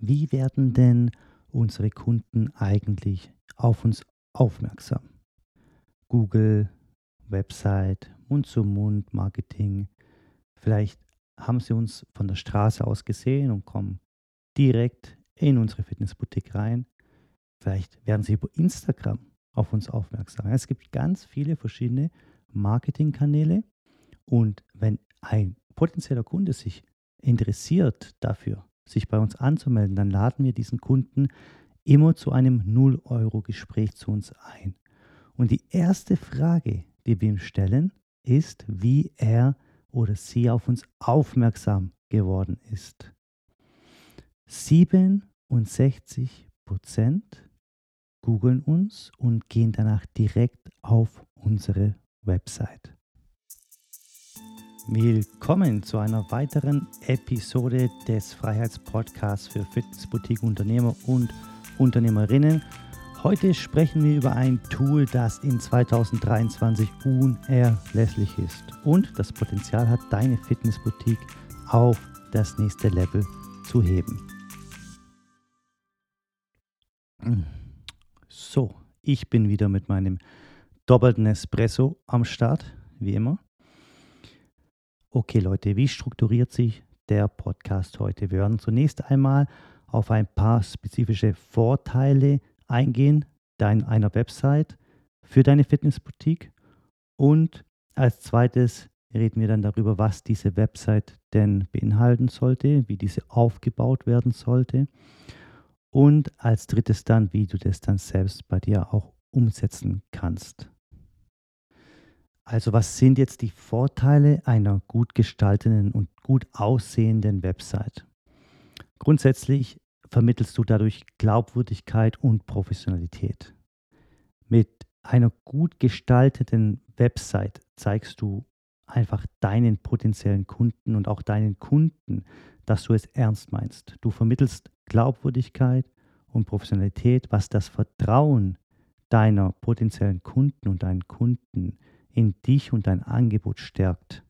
wie werden denn unsere Kunden eigentlich auf uns aufmerksam? Google, Website, Mund-zu-Mund-Marketing. Vielleicht haben sie uns von der Straße aus gesehen und kommen direkt in unsere Fitnessboutique rein. Vielleicht werden sie über Instagram auf uns aufmerksam. Es gibt ganz viele verschiedene Marketingkanäle und wenn ein potenzieller Kunde sich interessiert dafür, sich bei uns anzumelden, dann laden wir diesen Kunden immer zu einem 0-Euro-Gespräch zu uns ein. Und die erste Frage, die wir ihm stellen, ist, wie er oder sie auf uns aufmerksam geworden ist. 67 Prozent googeln uns und gehen danach direkt auf unsere Website. Willkommen zu einer weiteren Episode des Freiheitspodcasts für Fitnessboutique-Unternehmer und Unternehmerinnen. Heute sprechen wir über ein Tool, das in 2023 unerlässlich ist und das Potenzial hat, deine Fitnessboutique auf das nächste Level zu heben. So, ich bin wieder mit meinem doppelten Espresso am Start, wie immer. Okay Leute, wie strukturiert sich der Podcast heute? Wir werden zunächst einmal auf ein paar spezifische Vorteile eingehen dein, einer Website für deine Fitnessboutique und als zweites reden wir dann darüber, was diese Website denn beinhalten sollte, wie diese aufgebaut werden sollte und als drittes dann, wie du das dann selbst bei dir auch umsetzen kannst. Also was sind jetzt die Vorteile einer gut gestalteten und gut aussehenden Website? Grundsätzlich vermittelst du dadurch Glaubwürdigkeit und Professionalität. Mit einer gut gestalteten Website zeigst du einfach deinen potenziellen Kunden und auch deinen Kunden, dass du es ernst meinst. Du vermittelst Glaubwürdigkeit und Professionalität, was das Vertrauen deiner potenziellen Kunden und deinen Kunden in dich und dein Angebot stärkt.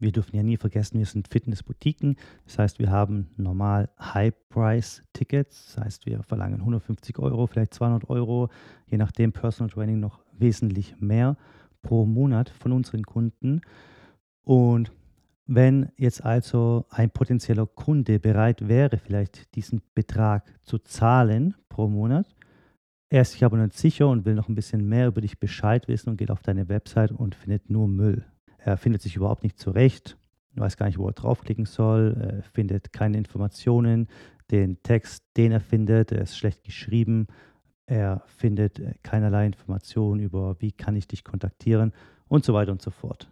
Wir dürfen ja nie vergessen, wir sind Fitnessboutiquen. Das heißt, wir haben normal High-Price-Tickets. Das heißt, wir verlangen 150 Euro, vielleicht 200 Euro, je nachdem Personal Training noch wesentlich mehr pro Monat von unseren Kunden. Und wenn jetzt also ein potenzieller Kunde bereit wäre, vielleicht diesen Betrag zu zahlen pro Monat, er ist sich aber nicht sicher und will noch ein bisschen mehr über dich Bescheid wissen und geht auf deine Website und findet nur Müll. Er findet sich überhaupt nicht zurecht, weiß gar nicht, wo er draufklicken soll, findet keine Informationen. Den Text, den er findet, der ist schlecht geschrieben. Er findet äh, keinerlei Informationen über, wie kann ich dich kontaktieren und so weiter und so fort.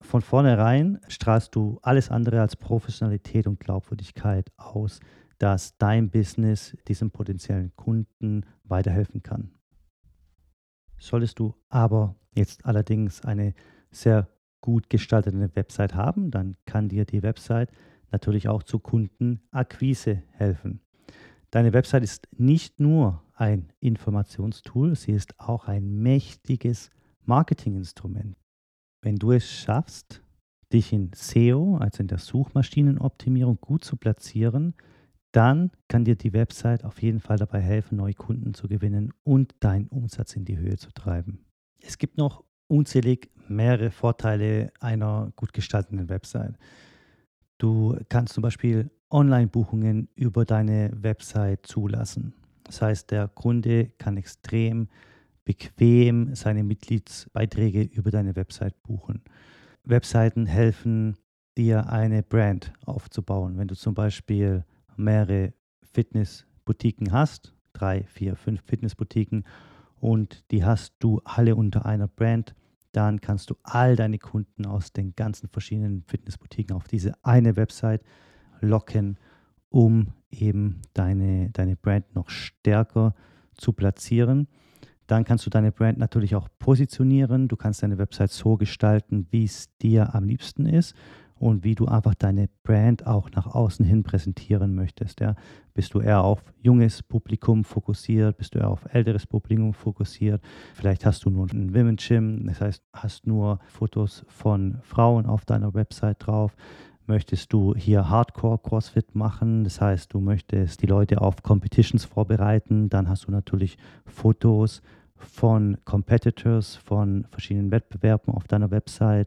Von vornherein strahlst du alles andere als Professionalität und Glaubwürdigkeit aus, dass dein Business diesem potenziellen Kunden weiterhelfen kann. Solltest du aber jetzt allerdings eine sehr gut gestaltete Website haben, dann kann dir die Website natürlich auch zu Kundenakquise helfen. Deine Website ist nicht nur ein Informationstool, sie ist auch ein mächtiges Marketinginstrument. Wenn du es schaffst, dich in SEO, also in der Suchmaschinenoptimierung, gut zu platzieren, dann kann dir die Website auf jeden Fall dabei helfen, neue Kunden zu gewinnen und deinen Umsatz in die Höhe zu treiben. Es gibt noch unzählig mehrere Vorteile einer gut gestalteten Website. Du kannst zum Beispiel Online-Buchungen über deine Website zulassen. Das heißt, der Kunde kann extrem bequem seine Mitgliedsbeiträge über deine Website buchen. Webseiten helfen dir eine Brand aufzubauen. Wenn du zum Beispiel mehrere Fitnessboutiquen hast, drei, vier, fünf Fitnessboutiquen und die hast du alle unter einer Brand, dann kannst du all deine Kunden aus den ganzen verschiedenen Fitnessboutiquen auf diese eine Website locken, um eben deine, deine Brand noch stärker zu platzieren. Dann kannst du deine Brand natürlich auch positionieren. Du kannst deine Website so gestalten, wie es dir am liebsten ist und wie du einfach deine Brand auch nach außen hin präsentieren möchtest. Ja. Bist du eher auf junges Publikum fokussiert? Bist du eher auf älteres Publikum fokussiert? Vielleicht hast du nur ein Women Gym, das heißt, hast nur Fotos von Frauen auf deiner Website drauf. Möchtest du hier Hardcore CrossFit machen? Das heißt, du möchtest die Leute auf Competitions vorbereiten. Dann hast du natürlich Fotos von Competitors, von verschiedenen Wettbewerben auf deiner Website.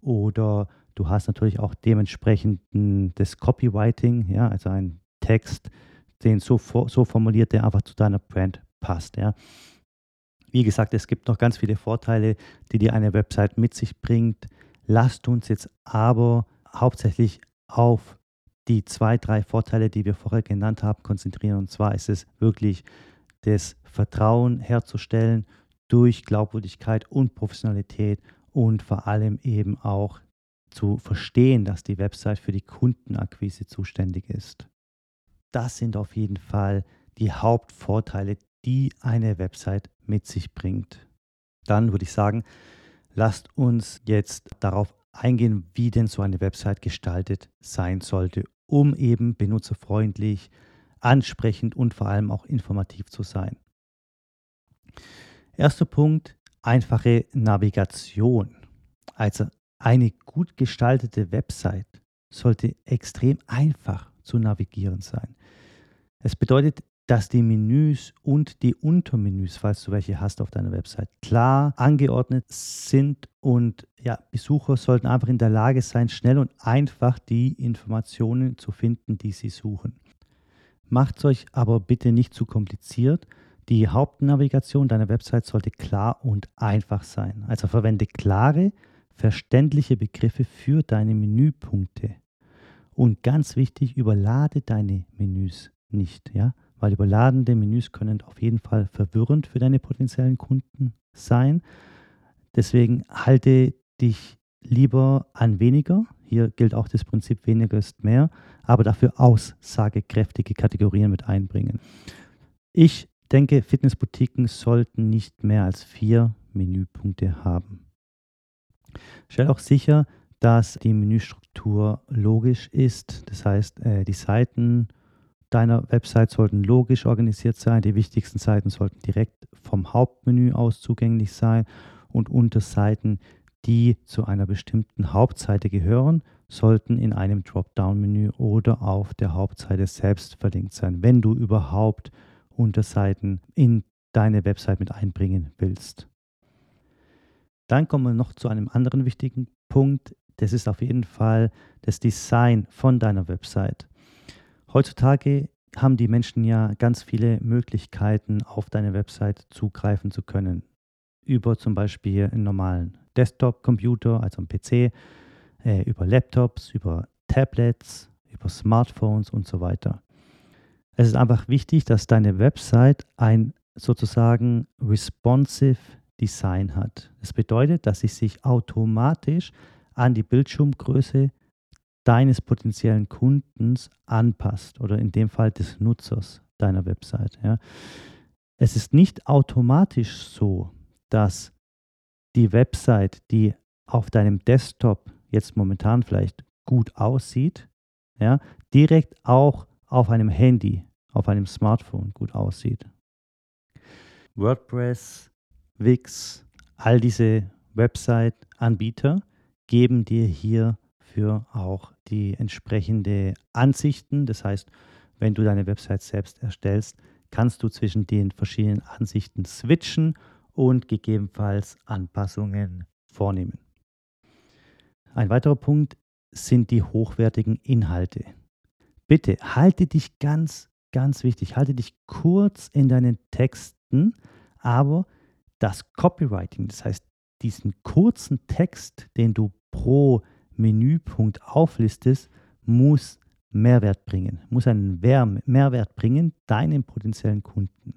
Oder du hast natürlich auch dementsprechend das Copywriting, ja, also ein Text, den so, so formuliert, der einfach zu deiner Brand passt. Ja. Wie gesagt, es gibt noch ganz viele Vorteile, die dir eine Website mit sich bringt. Lasst uns jetzt aber hauptsächlich auf die zwei, drei Vorteile, die wir vorher genannt haben, konzentrieren. Und zwar ist es wirklich das Vertrauen herzustellen durch Glaubwürdigkeit und Professionalität und vor allem eben auch zu verstehen, dass die Website für die Kundenakquise zuständig ist. Das sind auf jeden Fall die Hauptvorteile, die eine Website mit sich bringt. Dann würde ich sagen, lasst uns jetzt darauf eingehen, wie denn so eine Website gestaltet sein sollte, um eben benutzerfreundlich, ansprechend und vor allem auch informativ zu sein. Erster Punkt, einfache Navigation. Also eine gut gestaltete Website sollte extrem einfach zu navigieren sein. Es bedeutet dass die Menüs und die Untermenüs, falls du welche hast auf deiner Website, klar angeordnet sind und ja, Besucher sollten einfach in der Lage sein, schnell und einfach die Informationen zu finden, die sie suchen. Macht es euch aber bitte nicht zu kompliziert. Die Hauptnavigation deiner Website sollte klar und einfach sein. Also verwende klare, verständliche Begriffe für deine Menüpunkte. Und ganz wichtig, überlade deine Menüs nicht. Ja? weil überladene Menüs können auf jeden Fall verwirrend für deine potenziellen Kunden sein. Deswegen halte dich lieber an weniger. Hier gilt auch das Prinzip weniger ist mehr, aber dafür aussagekräftige Kategorien mit einbringen. Ich denke, Fitnessboutiquen sollten nicht mehr als vier Menüpunkte haben. Stell auch sicher, dass die Menüstruktur logisch ist. Das heißt, äh, die Seiten deiner Website sollten logisch organisiert sein. Die wichtigsten Seiten sollten direkt vom Hauptmenü aus zugänglich sein und Unterseiten, die zu einer bestimmten Hauptseite gehören, sollten in einem Dropdown-Menü oder auf der Hauptseite selbst verlinkt sein, wenn du überhaupt Unterseiten in deine Website mit einbringen willst. Dann kommen wir noch zu einem anderen wichtigen Punkt. Das ist auf jeden Fall das Design von deiner Website. Heutzutage haben die Menschen ja ganz viele Möglichkeiten, auf deine Website zugreifen zu können. Über zum Beispiel einen normalen Desktop-Computer, also einen PC, äh, über Laptops, über Tablets, über Smartphones und so weiter. Es ist einfach wichtig, dass deine Website ein sozusagen responsive Design hat. Das bedeutet, dass sie sich automatisch an die Bildschirmgröße deines potenziellen Kundens anpasst oder in dem Fall des Nutzers deiner Website. Ja. Es ist nicht automatisch so, dass die Website, die auf deinem Desktop jetzt momentan vielleicht gut aussieht, ja, direkt auch auf einem Handy, auf einem Smartphone gut aussieht. WordPress, Wix, all diese Website-Anbieter geben dir hier für auch die entsprechende Ansichten. Das heißt, wenn du deine Website selbst erstellst, kannst du zwischen den verschiedenen Ansichten switchen und gegebenenfalls Anpassungen vornehmen. Ein weiterer Punkt sind die hochwertigen Inhalte. Bitte halte dich ganz, ganz wichtig, halte dich kurz in deinen Texten, aber das Copywriting, das heißt diesen kurzen Text, den du pro Menüpunkt auflistest, muss Mehrwert bringen, muss einen Mehrwert bringen deinem potenziellen Kunden.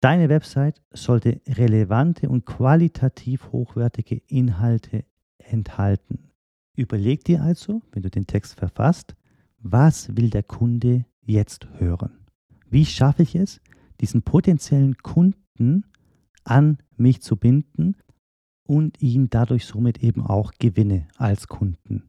Deine Website sollte relevante und qualitativ hochwertige Inhalte enthalten. Überleg dir also, wenn du den Text verfasst, was will der Kunde jetzt hören? Wie schaffe ich es, diesen potenziellen Kunden an mich zu binden und ihn dadurch somit eben auch gewinne als Kunden.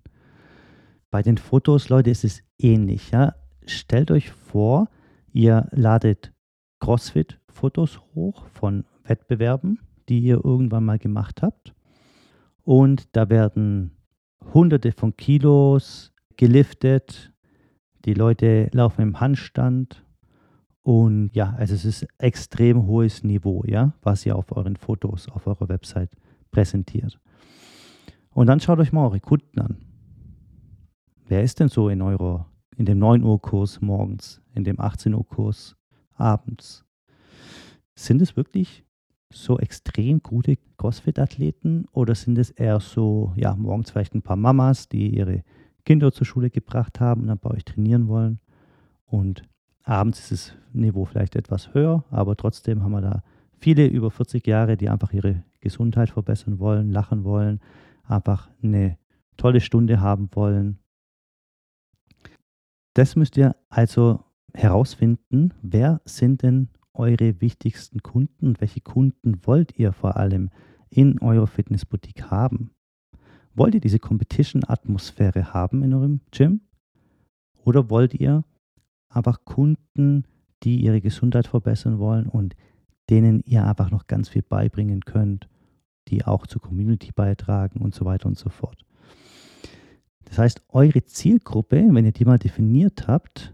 Bei den Fotos, Leute, ist es ähnlich. Ja? Stellt euch vor, ihr ladet CrossFit-Fotos hoch von Wettbewerben, die ihr irgendwann mal gemacht habt. Und da werden hunderte von Kilos geliftet. Die Leute laufen im Handstand. Und ja, also es ist extrem hohes Niveau, ja, was ihr auf euren Fotos auf eurer Website präsentiert. Und dann schaut euch mal eure Kunden an. Wer ist denn so in eurer, in dem 9 Uhr Kurs morgens, in dem 18 Uhr Kurs abends? Sind es wirklich so extrem gute CrossFit-Athleten oder sind es eher so, ja, morgens vielleicht ein paar Mamas, die ihre Kinder zur Schule gebracht haben und dann bei euch trainieren wollen und abends ist das Niveau vielleicht etwas höher, aber trotzdem haben wir da viele über 40 Jahre, die einfach ihre Gesundheit verbessern wollen, lachen wollen, einfach eine tolle Stunde haben wollen. Das müsst ihr also herausfinden, wer sind denn eure wichtigsten Kunden und welche Kunden wollt ihr vor allem in eurer Fitnessboutique haben? Wollt ihr diese Competition-Atmosphäre haben in eurem Gym? Oder wollt ihr einfach Kunden, die ihre Gesundheit verbessern wollen und denen ihr einfach noch ganz viel beibringen könnt, die auch zur Community beitragen und so weiter und so fort. Das heißt, eure Zielgruppe, wenn ihr die mal definiert habt,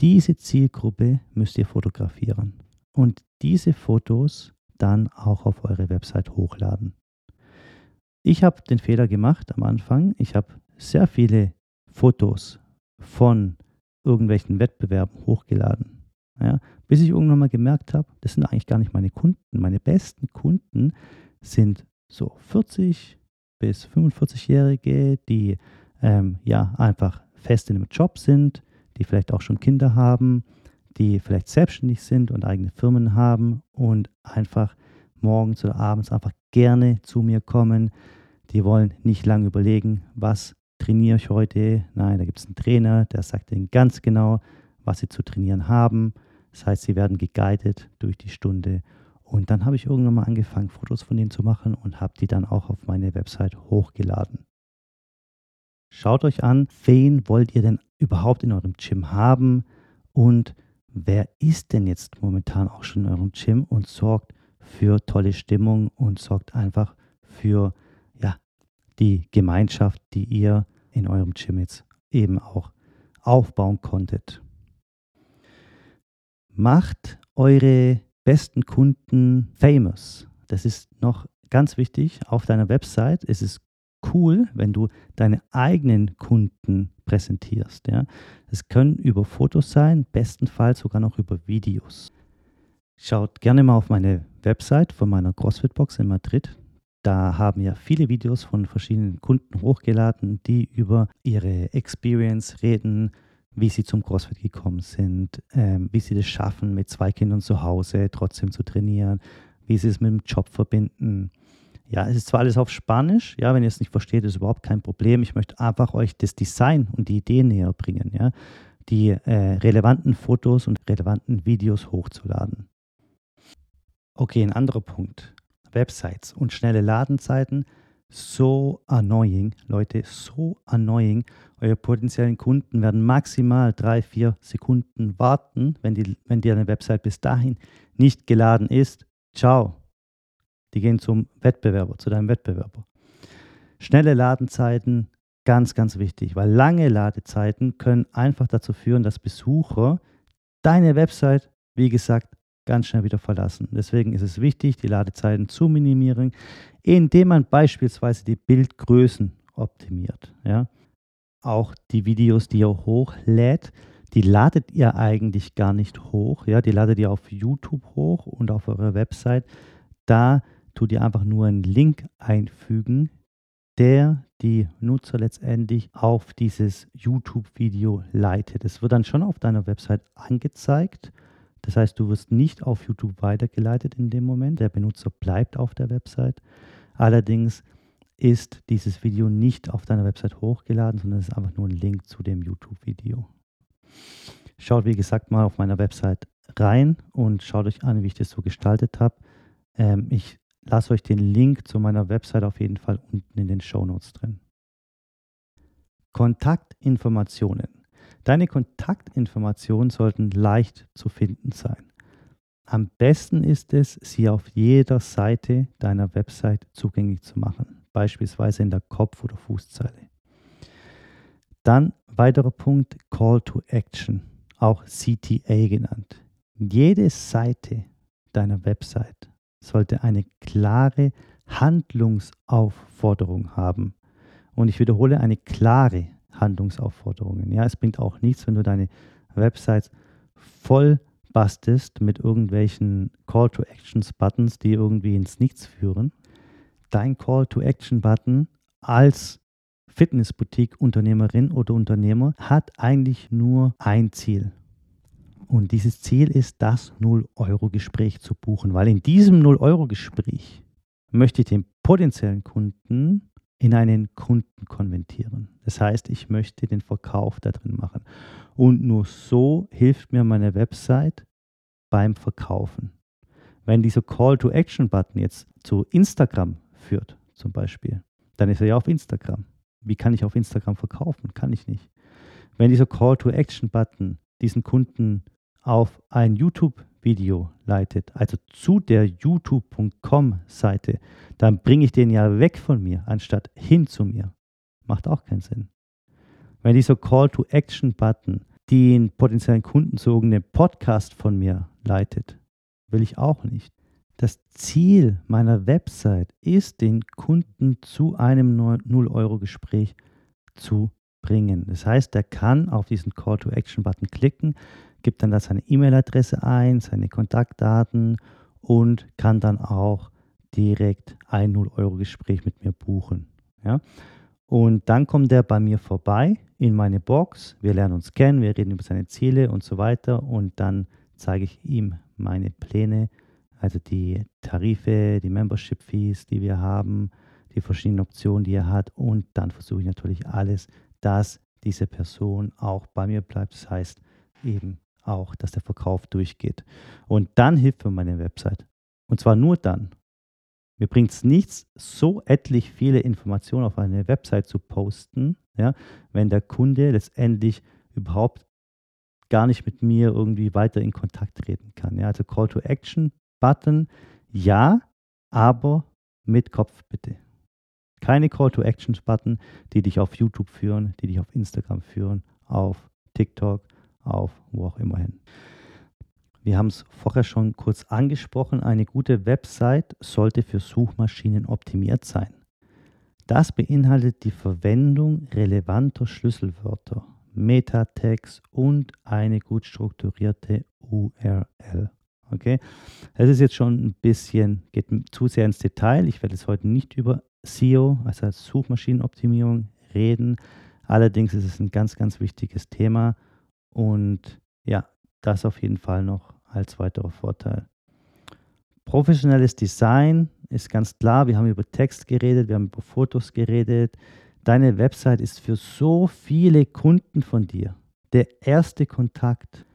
diese Zielgruppe müsst ihr fotografieren und diese Fotos dann auch auf eure Website hochladen. Ich habe den Fehler gemacht am Anfang. Ich habe sehr viele Fotos von irgendwelchen Wettbewerben hochgeladen. Ja, bis ich irgendwann mal gemerkt habe, das sind eigentlich gar nicht meine Kunden. Meine besten Kunden sind so 40 bis 45-Jährige, die ähm, ja einfach fest in einem Job sind, die vielleicht auch schon Kinder haben, die vielleicht selbstständig sind und eigene Firmen haben und einfach morgens oder abends einfach gerne zu mir kommen. Die wollen nicht lange überlegen, was trainiere ich heute? Nein, da gibt es einen Trainer, der sagt ihnen ganz genau, was sie zu trainieren haben. Das heißt, sie werden geguided durch die Stunde. Und dann habe ich irgendwann mal angefangen, Fotos von denen zu machen und habe die dann auch auf meine Website hochgeladen. Schaut euch an, wen wollt ihr denn überhaupt in eurem Gym haben und wer ist denn jetzt momentan auch schon in eurem Gym und sorgt für tolle Stimmung und sorgt einfach für die Gemeinschaft, die ihr in eurem Gym jetzt eben auch aufbauen konntet. Macht eure besten Kunden famous. Das ist noch ganz wichtig auf deiner Website. Es ist cool, wenn du deine eigenen Kunden präsentierst. Ja. Es können über Fotos sein, bestenfalls sogar noch über Videos. Schaut gerne mal auf meine Website von meiner CrossFit-Box in Madrid. Da haben ja viele Videos von verschiedenen Kunden hochgeladen, die über ihre Experience reden, wie sie zum CrossFit gekommen sind, ähm, wie sie das schaffen, mit zwei Kindern zu Hause trotzdem zu trainieren, wie sie es mit dem Job verbinden. Ja, es ist zwar alles auf Spanisch, ja, wenn ihr es nicht versteht, ist überhaupt kein Problem. Ich möchte einfach euch das Design und die Idee näher bringen, ja, die äh, relevanten Fotos und relevanten Videos hochzuladen. Okay, ein anderer Punkt. Websites und schnelle Ladenzeiten so annoying, Leute, so annoying. Eure potenziellen Kunden werden maximal drei, vier Sekunden warten, wenn, die, wenn die eine Website bis dahin nicht geladen ist. Ciao. Die gehen zum Wettbewerber, zu deinem Wettbewerber. Schnelle Ladenzeiten, ganz, ganz wichtig, weil lange Ladezeiten können einfach dazu führen, dass Besucher deine Website, wie gesagt, ganz schnell wieder verlassen. Deswegen ist es wichtig, die Ladezeiten zu minimieren, indem man beispielsweise die Bildgrößen optimiert. Ja? Auch die Videos, die ihr hochlädt, die ladet ihr eigentlich gar nicht hoch. Ja? Die ladet ihr auf YouTube hoch und auf eurer Website. Da tut ihr einfach nur einen Link einfügen, der die Nutzer letztendlich auf dieses YouTube-Video leitet. Es wird dann schon auf deiner Website angezeigt das heißt, du wirst nicht auf YouTube weitergeleitet in dem Moment. Der Benutzer bleibt auf der Website. Allerdings ist dieses Video nicht auf deiner Website hochgeladen, sondern es ist einfach nur ein Link zu dem YouTube-Video. Schaut, wie gesagt, mal auf meiner Website rein und schaut euch an, wie ich das so gestaltet habe. Ähm, ich lasse euch den Link zu meiner Website auf jeden Fall unten in den Show Notes drin. Kontaktinformationen. Deine Kontaktinformationen sollten leicht zu finden sein. Am besten ist es, sie auf jeder Seite deiner Website zugänglich zu machen. beispielsweise in der Kopf- oder Fußzeile. Dann weiterer Punkt, Call to Action, auch CTA genannt. Jede Seite deiner Website sollte eine klare Handlungsaufforderung haben. Und ich wiederhole, eine klare Handlungsaufforderung. Ja, es bringt auch nichts, wenn du deine Websites voll bastest mit irgendwelchen Call to Actions Buttons, die irgendwie ins Nichts führen. Dein Call to Action Button als Fitnessboutique-Unternehmerin oder Unternehmer hat eigentlich nur ein Ziel. Und dieses Ziel ist, das 0-Euro-Gespräch zu buchen, weil in diesem 0-Euro-Gespräch möchte ich den potenziellen Kunden in einen Kunden konvertieren. Das heißt, ich möchte den Verkauf da drin machen. Und nur so hilft mir meine Website beim Verkaufen. Wenn dieser Call-to-Action-Button jetzt zu Instagram führt, zum Beispiel, dann ist er ja auf Instagram. Wie kann ich auf Instagram verkaufen? Kann ich nicht. Wenn dieser Call-to-Action-Button diesen Kunden auf ein YouTube-Video leitet, also zu der youtube.com-Seite, dann bringe ich den ja weg von mir, anstatt hin zu mir. Macht auch keinen Sinn. Wenn dieser Call-to-Action-Button den potenziellen Kunden zu irgendeinem Podcast von mir leitet, will ich auch nicht. Das Ziel meiner Website ist, den Kunden zu einem 0-Euro-Gespräch zu bringen. Das heißt, er kann auf diesen Call-to-Action-Button klicken, gibt dann da seine E-Mail-Adresse ein, seine Kontaktdaten und kann dann auch direkt ein 0-Euro-Gespräch mit mir buchen. Ja? Und dann kommt er bei mir vorbei in meine Box. Wir lernen uns kennen, wir reden über seine Ziele und so weiter. Und dann zeige ich ihm meine Pläne also die Tarife, die Membership-Fees, die wir haben, die verschiedenen Optionen, die er hat. Und dann versuche ich natürlich alles, dass diese Person auch bei mir bleibt. Das heißt eben auch, dass der Verkauf durchgeht. Und dann hilft mir meine Website. Und zwar nur dann. Mir bringt es nichts, so etlich viele Informationen auf eine Website zu posten, ja, wenn der Kunde letztendlich überhaupt gar nicht mit mir irgendwie weiter in Kontakt treten kann. Ja. Also Call to Action Button ja, aber mit Kopf bitte. Keine Call to Actions Button, die dich auf YouTube führen, die dich auf Instagram führen, auf TikTok, auf wo auch immer hin. Wir haben es vorher schon kurz angesprochen, eine gute Website sollte für Suchmaschinen optimiert sein. Das beinhaltet die Verwendung relevanter Schlüsselwörter, Metatext und eine gut strukturierte URL. Okay, das ist jetzt schon ein bisschen, geht zu sehr ins Detail. Ich werde jetzt heute nicht über SEO, also Suchmaschinenoptimierung, reden. Allerdings ist es ein ganz, ganz wichtiges Thema und ja, das auf jeden Fall noch als weiterer Vorteil. Professionelles Design ist ganz klar. Wir haben über Text geredet, wir haben über Fotos geredet. Deine Website ist für so viele Kunden von dir der erste Kontakt.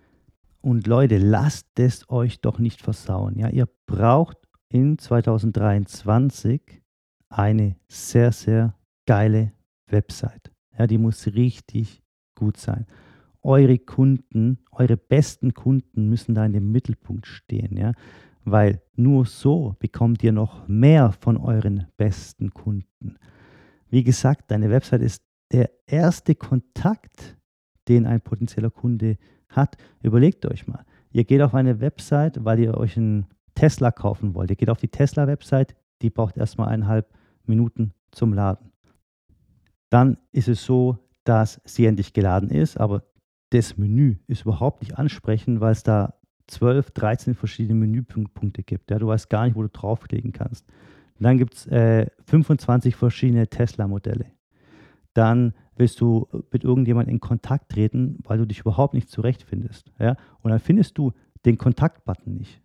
Und Leute, lasst es euch doch nicht versauen. Ja, ihr braucht in 2023 eine sehr, sehr geile Website. Ja, die muss richtig gut sein. Eure Kunden, eure besten Kunden müssen da in dem Mittelpunkt stehen, ja, weil nur so bekommt ihr noch mehr von euren besten Kunden. Wie gesagt, deine Website ist der erste Kontakt, den ein potenzieller Kunde hat, überlegt euch mal. Ihr geht auf eine Website, weil ihr euch einen Tesla kaufen wollt. Ihr geht auf die Tesla-Website, die braucht erstmal eineinhalb Minuten zum Laden. Dann ist es so, dass sie endlich geladen ist, aber das Menü ist überhaupt nicht ansprechend, weil es da 12, 13 verschiedene Menüpunkte gibt. Ja, du weißt gar nicht, wo du draufklicken kannst. Dann gibt es äh, 25 verschiedene Tesla-Modelle. Dann willst du mit irgendjemandem in Kontakt treten, weil du dich überhaupt nicht zurechtfindest. Ja? Und dann findest du den Kontaktbutton nicht.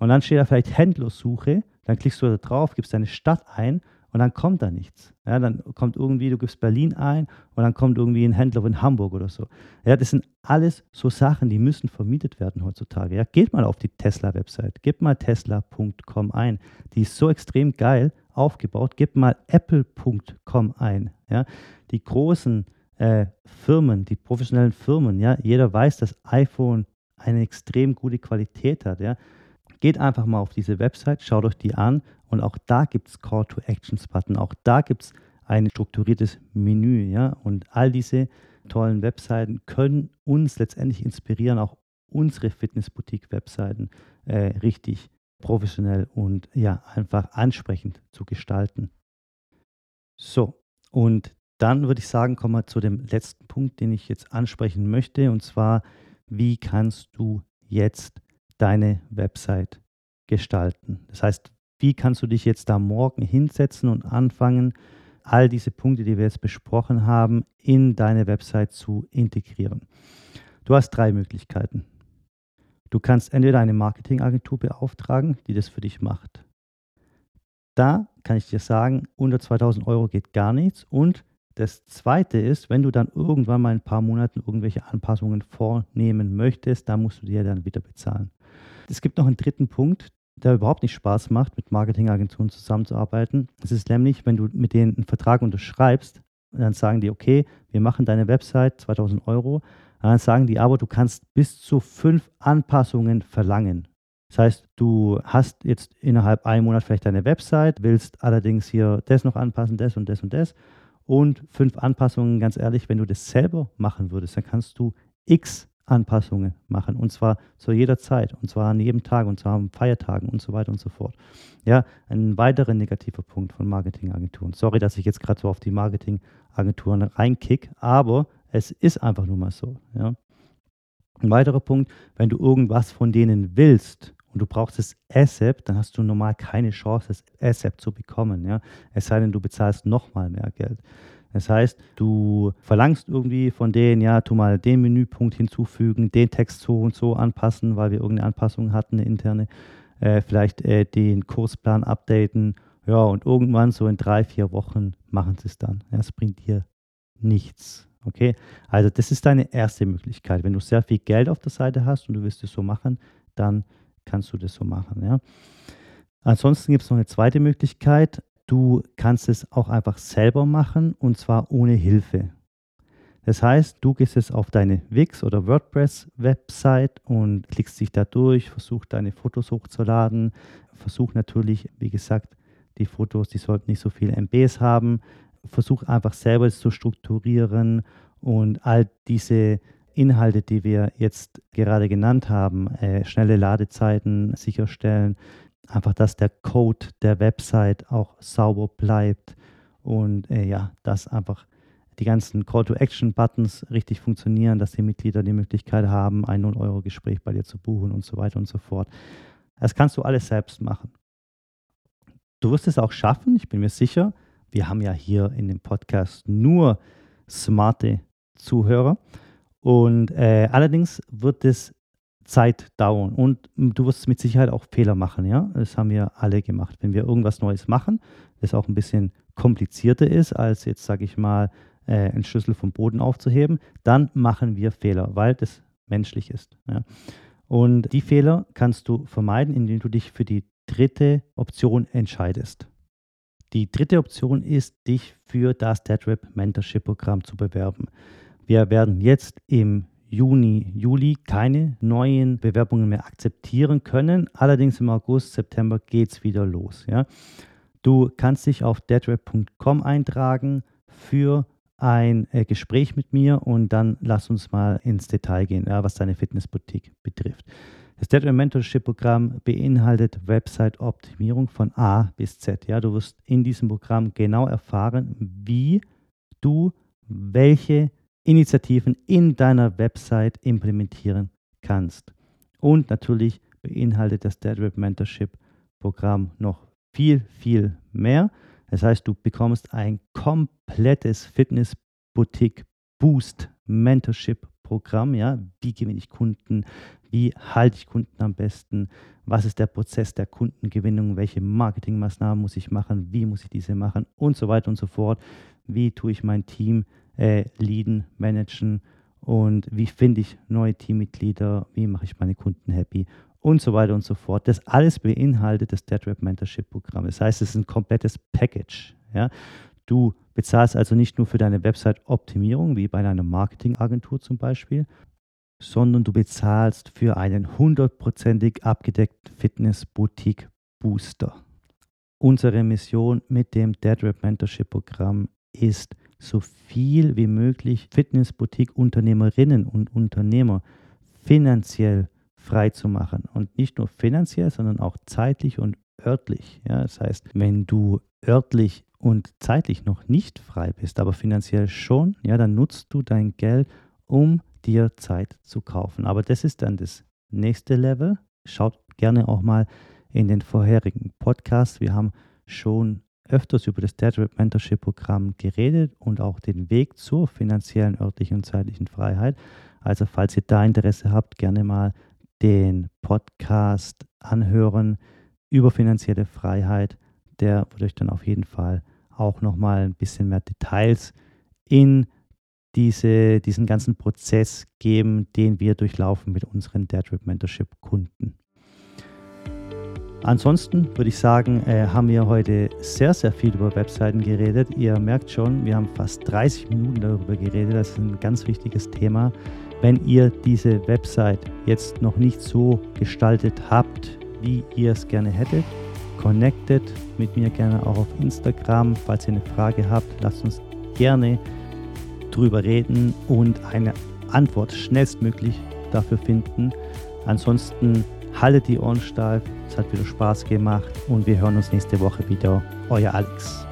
Und dann steht da vielleicht Händlersuche, dann klickst du da drauf, gibst deine Stadt ein und dann kommt da nichts. Ja, dann kommt irgendwie, du gibst Berlin ein und dann kommt irgendwie ein Händler in Hamburg oder so. Ja, das sind alles so Sachen, die müssen vermietet werden heutzutage. Ja, geht mal auf die Tesla-Website, gebt mal tesla.com ein. Die ist so extrem geil aufgebaut. Gebt mal apple.com ein. Ja, die großen äh, Firmen, die professionellen Firmen, ja, jeder weiß, dass iPhone eine extrem gute Qualität hat. Ja. Geht einfach mal auf diese Website, schaut euch die an und auch da gibt es Call to Actions Button, auch da gibt es ein strukturiertes Menü, ja, und all diese tollen Webseiten können uns letztendlich inspirieren, auch unsere Fitnessboutique-Webseiten äh, richtig professionell und ja, einfach ansprechend zu gestalten. So, und dann würde ich sagen, kommen wir zu dem letzten Punkt, den ich jetzt ansprechen möchte, und zwar, wie kannst du jetzt deine Website gestalten? Das heißt, wie kannst du dich jetzt da morgen hinsetzen und anfangen, all diese Punkte, die wir jetzt besprochen haben, in deine Website zu integrieren? Du hast drei Möglichkeiten. Du kannst entweder eine Marketingagentur beauftragen, die das für dich macht. Da kann ich dir sagen, unter 2000 Euro geht gar nichts. Und das Zweite ist, wenn du dann irgendwann mal in ein paar Monaten irgendwelche Anpassungen vornehmen möchtest, da musst du dir dann wieder bezahlen. Es gibt noch einen dritten Punkt, der überhaupt nicht Spaß macht, mit Marketingagenturen zusammenzuarbeiten. Es ist nämlich, wenn du mit denen einen Vertrag unterschreibst, dann sagen die, okay, wir machen deine Website 2000 Euro, dann sagen die aber, du kannst bis zu fünf Anpassungen verlangen. Das heißt, du hast jetzt innerhalb einem Monat vielleicht deine Website, willst allerdings hier das noch anpassen, das und das und das. Und fünf Anpassungen, ganz ehrlich, wenn du das selber machen würdest, dann kannst du x Anpassungen machen und zwar zu jeder Zeit und zwar an jedem Tag und zwar an Feiertagen und so weiter und so fort. Ja, ein weiterer negativer Punkt von Marketingagenturen. Sorry, dass ich jetzt gerade so auf die Marketingagenturen reinkick, aber es ist einfach nur mal so. Ja. Ein weiterer Punkt, wenn du irgendwas von denen willst und du brauchst das ASAP, dann hast du normal keine Chance, das ASAP zu bekommen. Ja. Es sei denn, du bezahlst nochmal mehr Geld. Das heißt, du verlangst irgendwie von denen, ja, tu mal den Menüpunkt hinzufügen, den Text so und so anpassen, weil wir irgendeine Anpassung hatten, eine interne, äh, vielleicht äh, den Kursplan updaten. Ja, und irgendwann so in drei, vier Wochen machen sie es dann. Ja, es bringt dir nichts. Okay, also das ist deine erste Möglichkeit. Wenn du sehr viel Geld auf der Seite hast und du willst es so machen, dann kannst du das so machen. Ja. Ansonsten gibt es noch eine zweite Möglichkeit. Du kannst es auch einfach selber machen und zwar ohne Hilfe. Das heißt, du gehst jetzt auf deine Wix oder WordPress-Website und klickst dich da durch, versuch deine Fotos hochzuladen, versuch natürlich, wie gesagt, die Fotos, die sollten nicht so viele MBs haben, versuch einfach selber es zu strukturieren und all diese Inhalte, die wir jetzt gerade genannt haben, äh, schnelle Ladezeiten sicherstellen, einfach, dass der Code der Website auch sauber bleibt und äh, ja, dass einfach die ganzen Call-to-Action-Buttons richtig funktionieren, dass die Mitglieder die Möglichkeit haben, ein 0-Euro-Gespräch bei dir zu buchen und so weiter und so fort. Das kannst du alles selbst machen. Du wirst es auch schaffen, ich bin mir sicher. Wir haben ja hier in dem Podcast nur smarte Zuhörer. Und äh, allerdings wird es Zeit dauern. Und du wirst mit Sicherheit auch Fehler machen, ja. Das haben wir alle gemacht. Wenn wir irgendwas Neues machen, das auch ein bisschen komplizierter ist, als jetzt, sage ich mal, äh, einen Schlüssel vom Boden aufzuheben, dann machen wir Fehler, weil das menschlich ist. Ja. Und die Fehler kannst du vermeiden, indem du dich für die dritte Option entscheidest. Die dritte Option ist, dich für das DeadRap Mentorship Programm zu bewerben. Wir werden jetzt im Juni, Juli keine neuen Bewerbungen mehr akzeptieren können. Allerdings im August, September geht es wieder los. Ja. Du kannst dich auf deadrap.com eintragen für ein äh, Gespräch mit mir und dann lass uns mal ins Detail gehen, ja, was deine Fitnessboutique betrifft. Das Deadware Mentorship Programm beinhaltet Website-Optimierung von A bis Z. Ja, du wirst in diesem Programm genau erfahren, wie du welche Initiativen in deiner Website implementieren kannst. Und natürlich beinhaltet das DeadWeb Mentorship Programm noch viel, viel mehr. Das heißt, du bekommst ein komplettes Fitness Boutique Boost Mentorship Programm. Ja, wie gewinne ich Kunden? Wie halte ich Kunden am besten? Was ist der Prozess der Kundengewinnung? Welche Marketingmaßnahmen muss ich machen? Wie muss ich diese machen? Und so weiter und so fort. Wie tue ich mein Team äh, leaden, managen und wie finde ich neue Teammitglieder, wie mache ich meine Kunden happy und so weiter und so fort. Das alles beinhaltet das DeadRap Mentorship Programm. Das heißt, es ist ein komplettes Package. Ja? Du bezahlst also nicht nur für deine Website-Optimierung, wie bei einer Marketingagentur zum Beispiel, sondern du bezahlst für einen hundertprozentig abgedeckten Fitness-Boutique-Booster. Unsere Mission mit dem DeadRap Mentorship Programm ist, so viel wie möglich Fitness-Boutique-Unternehmerinnen und Unternehmer finanziell frei zu machen. Und nicht nur finanziell, sondern auch zeitlich und örtlich. Ja, das heißt, wenn du örtlich und zeitlich noch nicht frei bist, aber finanziell schon, ja, dann nutzt du dein Geld, um dir Zeit zu kaufen. Aber das ist dann das nächste Level. Schaut gerne auch mal in den vorherigen Podcasts. Wir haben schon öfters über das Deadrip Mentorship Programm geredet und auch den Weg zur finanziellen, örtlichen und zeitlichen Freiheit. Also falls ihr da Interesse habt, gerne mal den Podcast anhören über finanzielle Freiheit. Der wird euch dann auf jeden Fall auch nochmal ein bisschen mehr Details in diese, diesen ganzen Prozess geben, den wir durchlaufen mit unseren Deadrip Mentorship Kunden. Ansonsten würde ich sagen, äh, haben wir heute sehr, sehr viel über Webseiten geredet. Ihr merkt schon, wir haben fast 30 Minuten darüber geredet. Das ist ein ganz wichtiges Thema. Wenn ihr diese Website jetzt noch nicht so gestaltet habt, wie ihr es gerne hättet, connectet mit mir gerne auch auf Instagram. Falls ihr eine Frage habt, lasst uns gerne drüber reden und eine Antwort schnellstmöglich dafür finden. Ansonsten haltet die Ohren steif. Es hat wieder Spaß gemacht und wir hören uns nächste Woche wieder. Euer Alex.